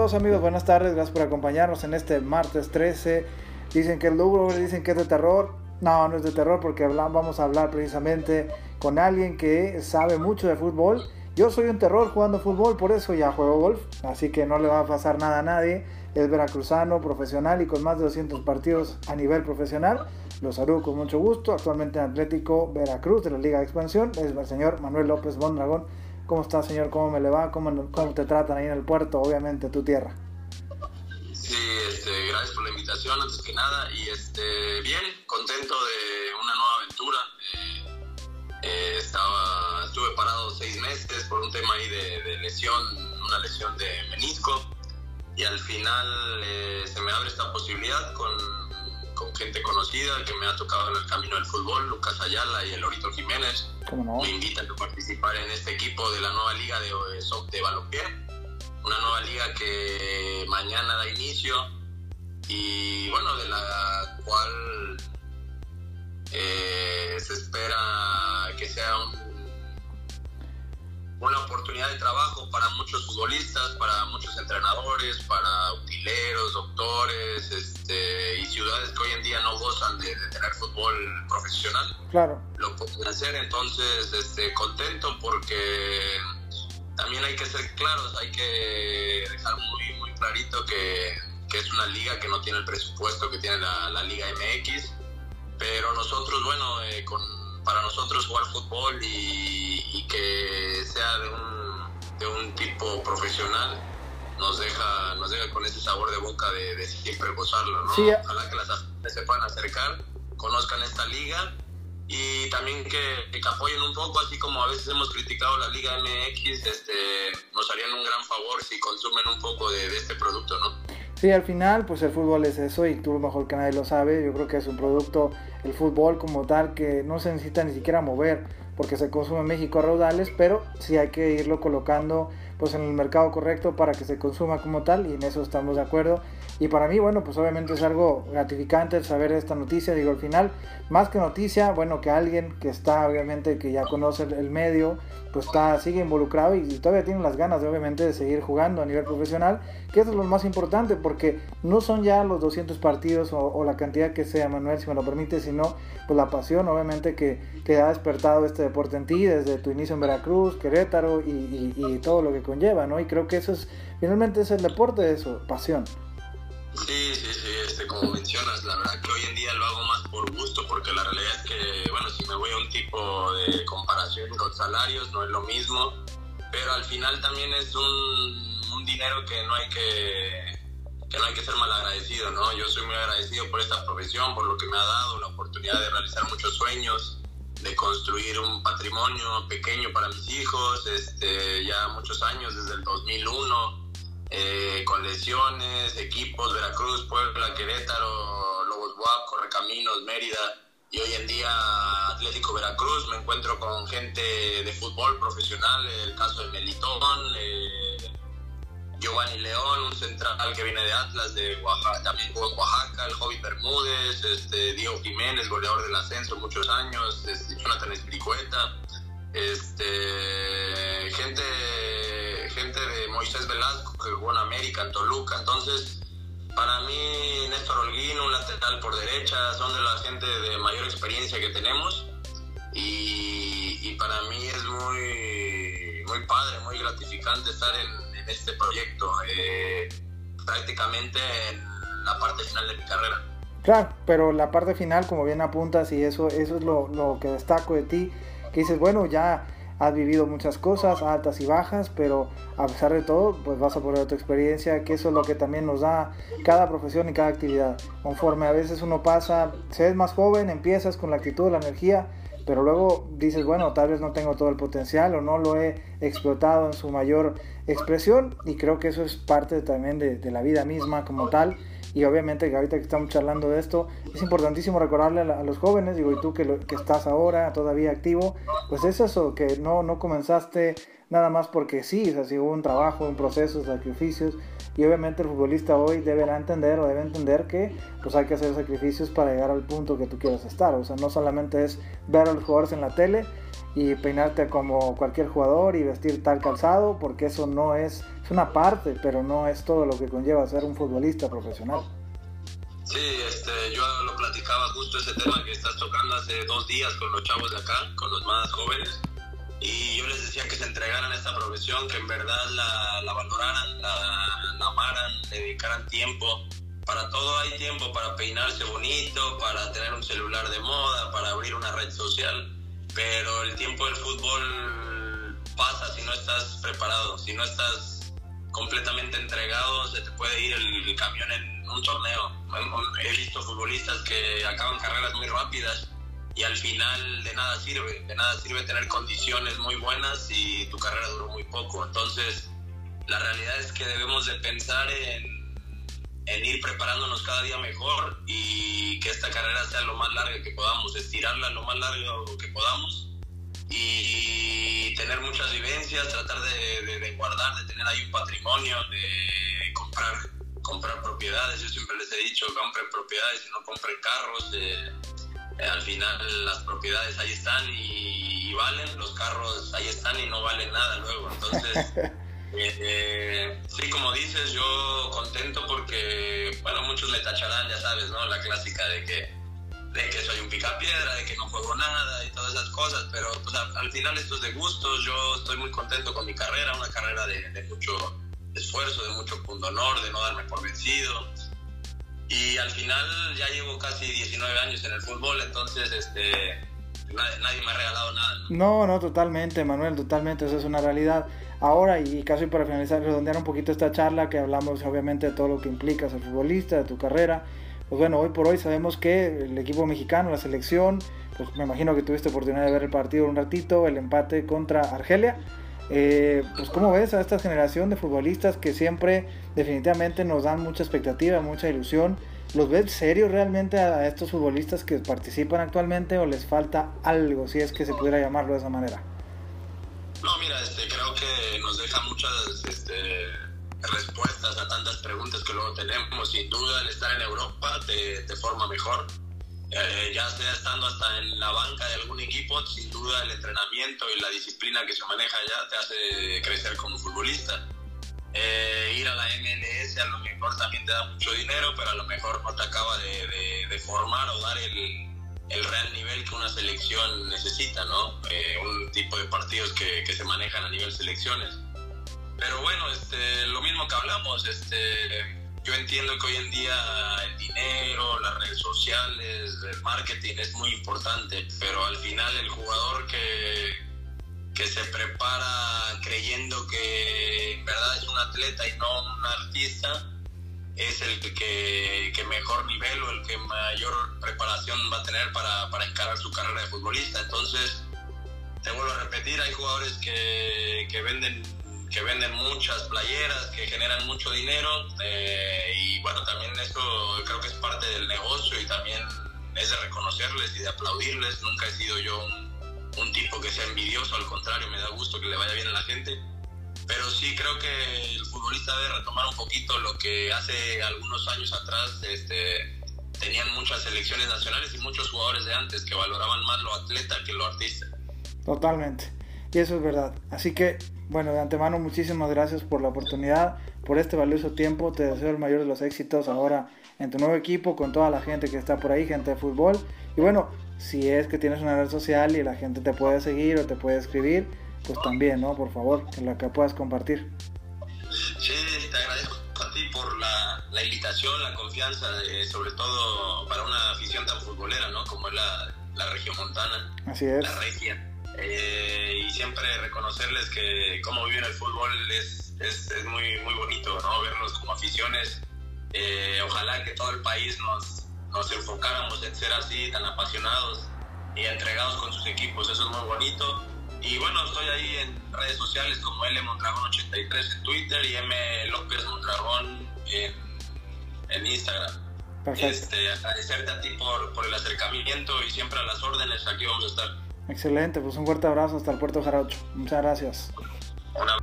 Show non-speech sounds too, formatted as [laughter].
Todos amigos, buenas tardes, gracias por acompañarnos en este martes 13. Dicen que el Louvre, dicen que es de terror. No, no es de terror porque vamos a hablar precisamente con alguien que sabe mucho de fútbol. Yo soy un terror jugando fútbol, por eso ya juego golf, así que no le va a pasar nada a nadie. Es veracruzano, profesional y con más de 200 partidos a nivel profesional. Lo saludo con mucho gusto. Actualmente en Atlético Veracruz de la Liga de Expansión. Es el señor Manuel López Bondragón. ¿Cómo está, señor? ¿Cómo me le va? ¿Cómo, ¿Cómo te tratan ahí en el puerto? Obviamente, tu tierra. Sí, este, gracias por la invitación, antes que nada. Y este, bien, contento de una nueva aventura. Eh, eh, estaba, estuve parado seis meses por un tema ahí de, lesión, una lesión de menisco. Y al final eh, se me abre esta posibilidad con con gente conocida que me ha tocado en el camino del fútbol, Lucas Ayala y el Lorito Jiménez. Me invitan a participar en este equipo de la nueva liga de, de balompié, una nueva liga que mañana da inicio y bueno, de la cual eh, se espera que sea un una oportunidad de trabajo para muchos futbolistas, para muchos entrenadores, para utileros, doctores este, y ciudades que hoy en día no gozan de, tener fútbol profesional. Claro. Lo pueden hacer, entonces este, contento porque también hay que ser claros, hay que dejar muy, muy clarito que, que es una liga que no tiene el presupuesto que tiene la, la Liga MX, pero nosotros, bueno, eh, con para nosotros jugar fútbol y, que sea de un, de un, tipo profesional nos deja, nos deja con ese sabor de boca de, siempre gozarlo, ¿no? Ojalá que las se puedan acercar, conozcan esta liga y también que, que, apoyen un poco, así como a veces hemos criticado la Liga MX, este, nos harían un gran favor si consumen un poco de, de este producto, ¿no? Sí, al final, pues el fútbol es eso y tú mejor que nadie lo sabe. Yo creo que es un producto, el fútbol como tal, que no se necesita ni siquiera mover porque se consume en México a raudales, pero sí hay que irlo colocando pues en el mercado correcto para que se consuma como tal y en eso estamos de acuerdo. Y para mí, bueno, pues obviamente es algo gratificante saber esta noticia. Digo, al final, más que noticia, bueno, que alguien que está, obviamente, que ya conoce el medio, pues está, sigue involucrado y, todavía tiene las ganas, de, obviamente, de seguir jugando a nivel profesional, que eso es lo más importante, porque no son ya los 200 partidos o, la cantidad que sea, Manuel, si me lo permite, sino pues la pasión, obviamente, que, que ha despertado este deporte en ti desde tu inicio en Veracruz, Querétaro y, y todo lo que conlleva, ¿no? Y creo que eso es, finalmente es el deporte, eso, pasión. Sí, sí, sí, este, como mencionas, la verdad que hoy en día lo hago más por gusto, porque la realidad es que, bueno, si me voy a un tipo de comparación con salarios, no es lo mismo, pero al final también es un, un dinero que no hay que, que no hay que ser mal agradecido, ¿no? Yo soy muy agradecido por esta profesión, por lo que me ha dado la oportunidad de realizar muchos sueños, de construir un patrimonio pequeño para mis hijos, este, ya muchos años, desde el 2001 eh, con lesiones, equipos, Veracruz, Puebla, Querétaro, Lobos Buap, Correcaminos, Mérida y hoy en día Atlético Veracruz. Me encuentro con gente de fútbol profesional, el caso de Melitón, eh, Giovanni León, un central que viene de Atlas, de Oaxaca, también jugó en Oaxaca, el Jovi Bermúdez, este, Diego Jiménez, goleador del ascenso muchos años, este, Jonathan Espiricueta, este, gente gente de Moisés Velasco que jugó en América, en Toluca. Entonces, para mí, Néstor Holguín, un lateral por derecha, son de la gente de mayor experiencia que tenemos. Y, para mí es muy, muy padre, muy gratificante estar en, este proyecto, eh, prácticamente en la parte final de mi carrera. Claro, pero la parte final, como bien apuntas, y eso, es lo, que destaco de ti, que dices, bueno, ya has vivido muchas cosas, altas y bajas, pero a pesar de todo, pues vas a poner tu experiencia, que eso es lo que también nos da cada profesión y cada actividad. Conforme a veces uno pasa, se es más joven, empiezas con la actitud, la energía, pero luego dices, bueno, tal vez no tengo todo el potencial o no lo he explotado en su mayor expresión y creo que eso es parte también de la vida misma como tal y obviamente ahorita que estamos charlando de esto, es importantísimo recordarle a, los jóvenes, digo, y tú que, que estás ahora todavía activo, pues es eso, que no, no comenzaste nada más porque sí, o sea, hubo un trabajo, un proceso, sacrificios, y obviamente el futbolista hoy deberá entender o debe entender que pues hay que hacer sacrificios para llegar al punto que tú quieras estar, o sea, no solamente es ver a los jugadores en la tele y peinarte como cualquier jugador y vestir tal calzado, porque eso no es, es una parte, pero no es todo lo que conlleva ser un futbolista profesional. Sí, este, yo lo platicaba justo ese tema que estás tocando hace dos días con los chavos de acá, con los más jóvenes, y yo les decía que se entregaran a esta profesión, que en verdad la, la valoraran, la, la amaran, le dedicaran tiempo. Para todo hay tiempo, para peinarse bonito, para tener un celular de moda, para abrir una red social pero el tiempo del fútbol pasa si no estás preparado, si no estás completamente entregado, se te puede ir el, camión en un torneo. He visto futbolistas que acaban carreras muy rápidas y al final de nada sirve, de nada sirve tener condiciones muy buenas y tu carrera duró muy poco. Entonces, la realidad es que debemos de pensar en en ir preparándonos cada día mejor y que esta carrera sea lo más larga que podamos, estirarla lo más largo que podamos y tener muchas vivencias, tratar de, guardar, de tener ahí un patrimonio, de comprar, comprar propiedades. Yo siempre les he dicho, compren propiedades no compren carros. Eh, al final las propiedades ahí están y, y, valen, los carros ahí están y no valen nada luego. Entonces... [laughs] Eh, sí, como dices, yo contento porque, bueno, muchos me tacharán, ya sabes, ¿no? La clásica de que, de que soy un picapiedra, de que no juego nada y todas esas cosas, pero pues, al, final esto es de gustos, yo estoy muy contento con mi carrera, una carrera de, mucho esfuerzo, de mucho honor, de no darme por vencido. Y al final ya llevo casi 19 años en el fútbol, entonces este, nadie, me ha regalado nada. ¿no? no, no, totalmente, Manuel, totalmente, eso es una realidad. Ahora, y casi para finalizar, redondear un poquito esta charla, que hablamos obviamente de todo lo que implica ser futbolista, de tu carrera. Pues bueno, hoy por hoy sabemos que el equipo mexicano, la selección, pues me imagino que tuviste oportunidad de ver el partido un ratito, el empate contra Argelia. Eh, pues cómo ves a esta generación de futbolistas que siempre definitivamente nos dan mucha expectativa, mucha ilusión. ¿Los ves serios realmente a estos futbolistas que participan actualmente o les falta algo, si es que se pudiera llamarlo de esa manera? No, mira, este, creo que nos deja muchas este, respuestas a tantas preguntas que luego tenemos. Sin duda, el estar en Europa te, forma mejor. Eh, ya sea estando hasta en la banca de algún equipo, sin duda el entrenamiento y la disciplina que se maneja allá te hace crecer como futbolista. Eh, ir a la MLS a lo mejor también te da mucho dinero, pero a lo mejor no te acaba de, de formar o dar el, el real nivel que una selección necesita, ¿no? Eh, un tipo de partidos que, que, se manejan a nivel selecciones. Pero bueno, este, lo mismo que hablamos, este, yo entiendo que hoy en día el dinero, las redes sociales, el marketing es muy importante, pero al final el jugador que, que se prepara creyendo que en verdad es un atleta y no un artista, es el que, mejor nivel o el que mayor preparación va a tener para, para, encarar su carrera de futbolista. Entonces, te vuelvo a repetir, hay jugadores que, que venden que venden muchas playeras, que generan mucho dinero eh, y bueno, también eso creo que es parte del negocio y también es de reconocerles y de aplaudirles. Nunca he sido yo un tipo que sea envidioso, al contrario, me da gusto que le vaya bien a la gente pero sí creo que el futbolista debe retomar un poquito lo que hace algunos años atrás este, tenían muchas selecciones nacionales y muchos jugadores de antes que valoraban más lo atleta que lo artista. Totalmente, y eso es verdad. Así que, bueno, de antemano muchísimas gracias por la oportunidad, por este valioso tiempo. Te deseo el mayor de los éxitos ahora en tu nuevo equipo, con toda la gente que está por ahí, gente de fútbol. Y bueno, si es que tienes una red social y la gente te puede seguir o te puede escribir, pues también, ¿no? Por favor, en la que puedas compartir. Sí, te agradezco a ti por la, la invitación, la confianza, sobre todo para una afición tan futbolera, ¿no? Como es la, la región montana. Así es. La regia. Eh, y siempre reconocerles que cómo viven el fútbol es, es, es, muy, muy bonito, ¿no? Verlos como aficiones. Eh, ojalá que todo el país nos, nos enfocáramos en ser así, tan apasionados y entregados con sus equipos. Eso es muy bonito y bueno, estoy ahí en redes sociales como L Mondragón 83 en Twitter y M López Mondragón en, en Instagram. Este, agradecerte a ti por, por, el acercamiento y siempre a las órdenes, aquí vamos a estar. Excelente, pues un fuerte abrazo hasta el puerto Jarocho. Muchas gracias. Una...